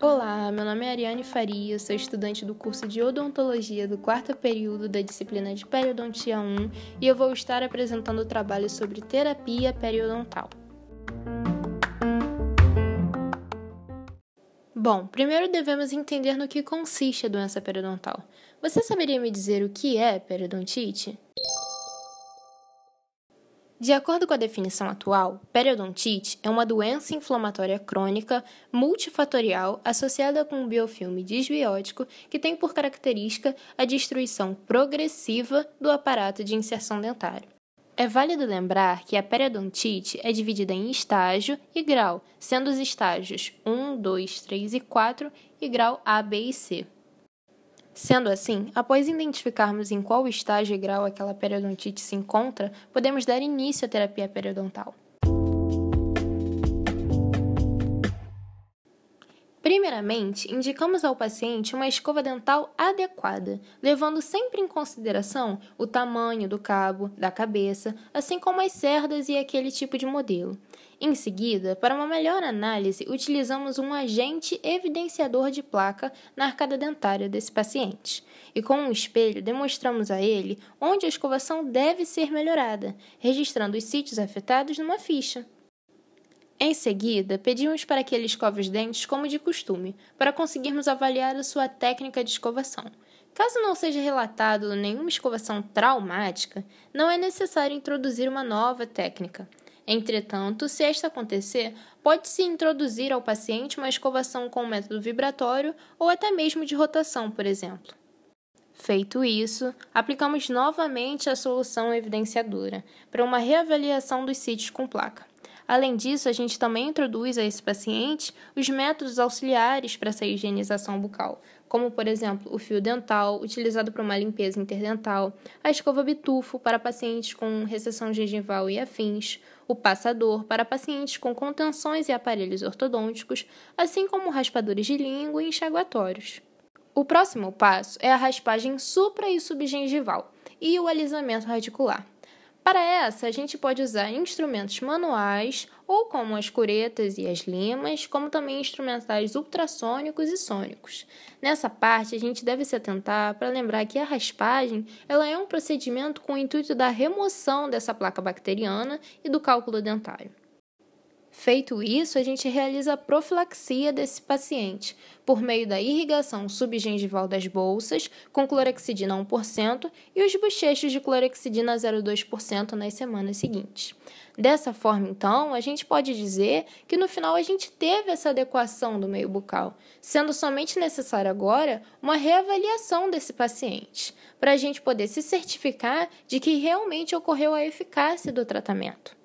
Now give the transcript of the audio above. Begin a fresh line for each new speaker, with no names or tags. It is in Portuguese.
Olá, meu nome é Ariane Faria, sou estudante do curso de Odontologia do quarto período da disciplina de Periodontia 1 e eu vou estar apresentando o trabalho sobre terapia periodontal. Bom, primeiro devemos entender no que consiste a doença periodontal. Você saberia me dizer o que é periodontite? De acordo com a definição atual, periodontite é uma doença inflamatória crônica multifatorial associada com um biofilme disbiótico que tem por característica a destruição progressiva do aparato de inserção dentário. É válido lembrar que a periodontite é dividida em estágio e grau, sendo os estágios 1, 2, 3 e 4 e grau A, B e C. Sendo assim, após identificarmos em qual estágio e grau aquela periodontite se encontra, podemos dar início à terapia periodontal. Primeiramente, indicamos ao paciente uma escova dental adequada, levando sempre em consideração o tamanho do cabo, da cabeça, assim como as cerdas e aquele tipo de modelo. Em seguida, para uma melhor análise, utilizamos um agente evidenciador de placa na arcada dentária desse paciente. E com um espelho, demonstramos a ele onde a escovação deve ser melhorada, registrando os sítios afetados numa ficha. Em seguida, pedimos para que ele escove os dentes como de costume, para conseguirmos avaliar a sua técnica de escovação. Caso não seja relatado nenhuma escovação traumática, não é necessário introduzir uma nova técnica. Entretanto, se esta acontecer, pode-se introduzir ao paciente uma escovação com método vibratório ou até mesmo de rotação, por exemplo. Feito isso, aplicamos novamente a solução evidenciadora para uma reavaliação dos sítios com placa. Além disso, a gente também introduz a esse paciente os métodos auxiliares para essa higienização bucal, como, por exemplo, o fio dental, utilizado para uma limpeza interdental, a escova bitufo para pacientes com recessão gengival e afins, o passador para pacientes com contenções e aparelhos ortodônticos, assim como raspadores de língua e enxaguatórios. O próximo passo é a raspagem supra e subgengival e o alisamento radicular. Para essa, a gente pode usar instrumentos manuais, ou como as curetas e as limas, como também instrumentais ultrassônicos e sônicos. Nessa parte, a gente deve se atentar para lembrar que a raspagem ela é um procedimento com o intuito da remoção dessa placa bacteriana e do cálculo dentário. Feito isso, a gente realiza a profilaxia desse paciente por meio da irrigação subgengival das bolsas com clorexidina 1% e os bochechos de clorexidina 0,2% nas semanas seguintes. Dessa forma, então, a gente pode dizer que no final a gente teve essa adequação do meio bucal, sendo somente necessário agora uma reavaliação desse paciente, para a gente poder se certificar de que realmente ocorreu a eficácia do tratamento.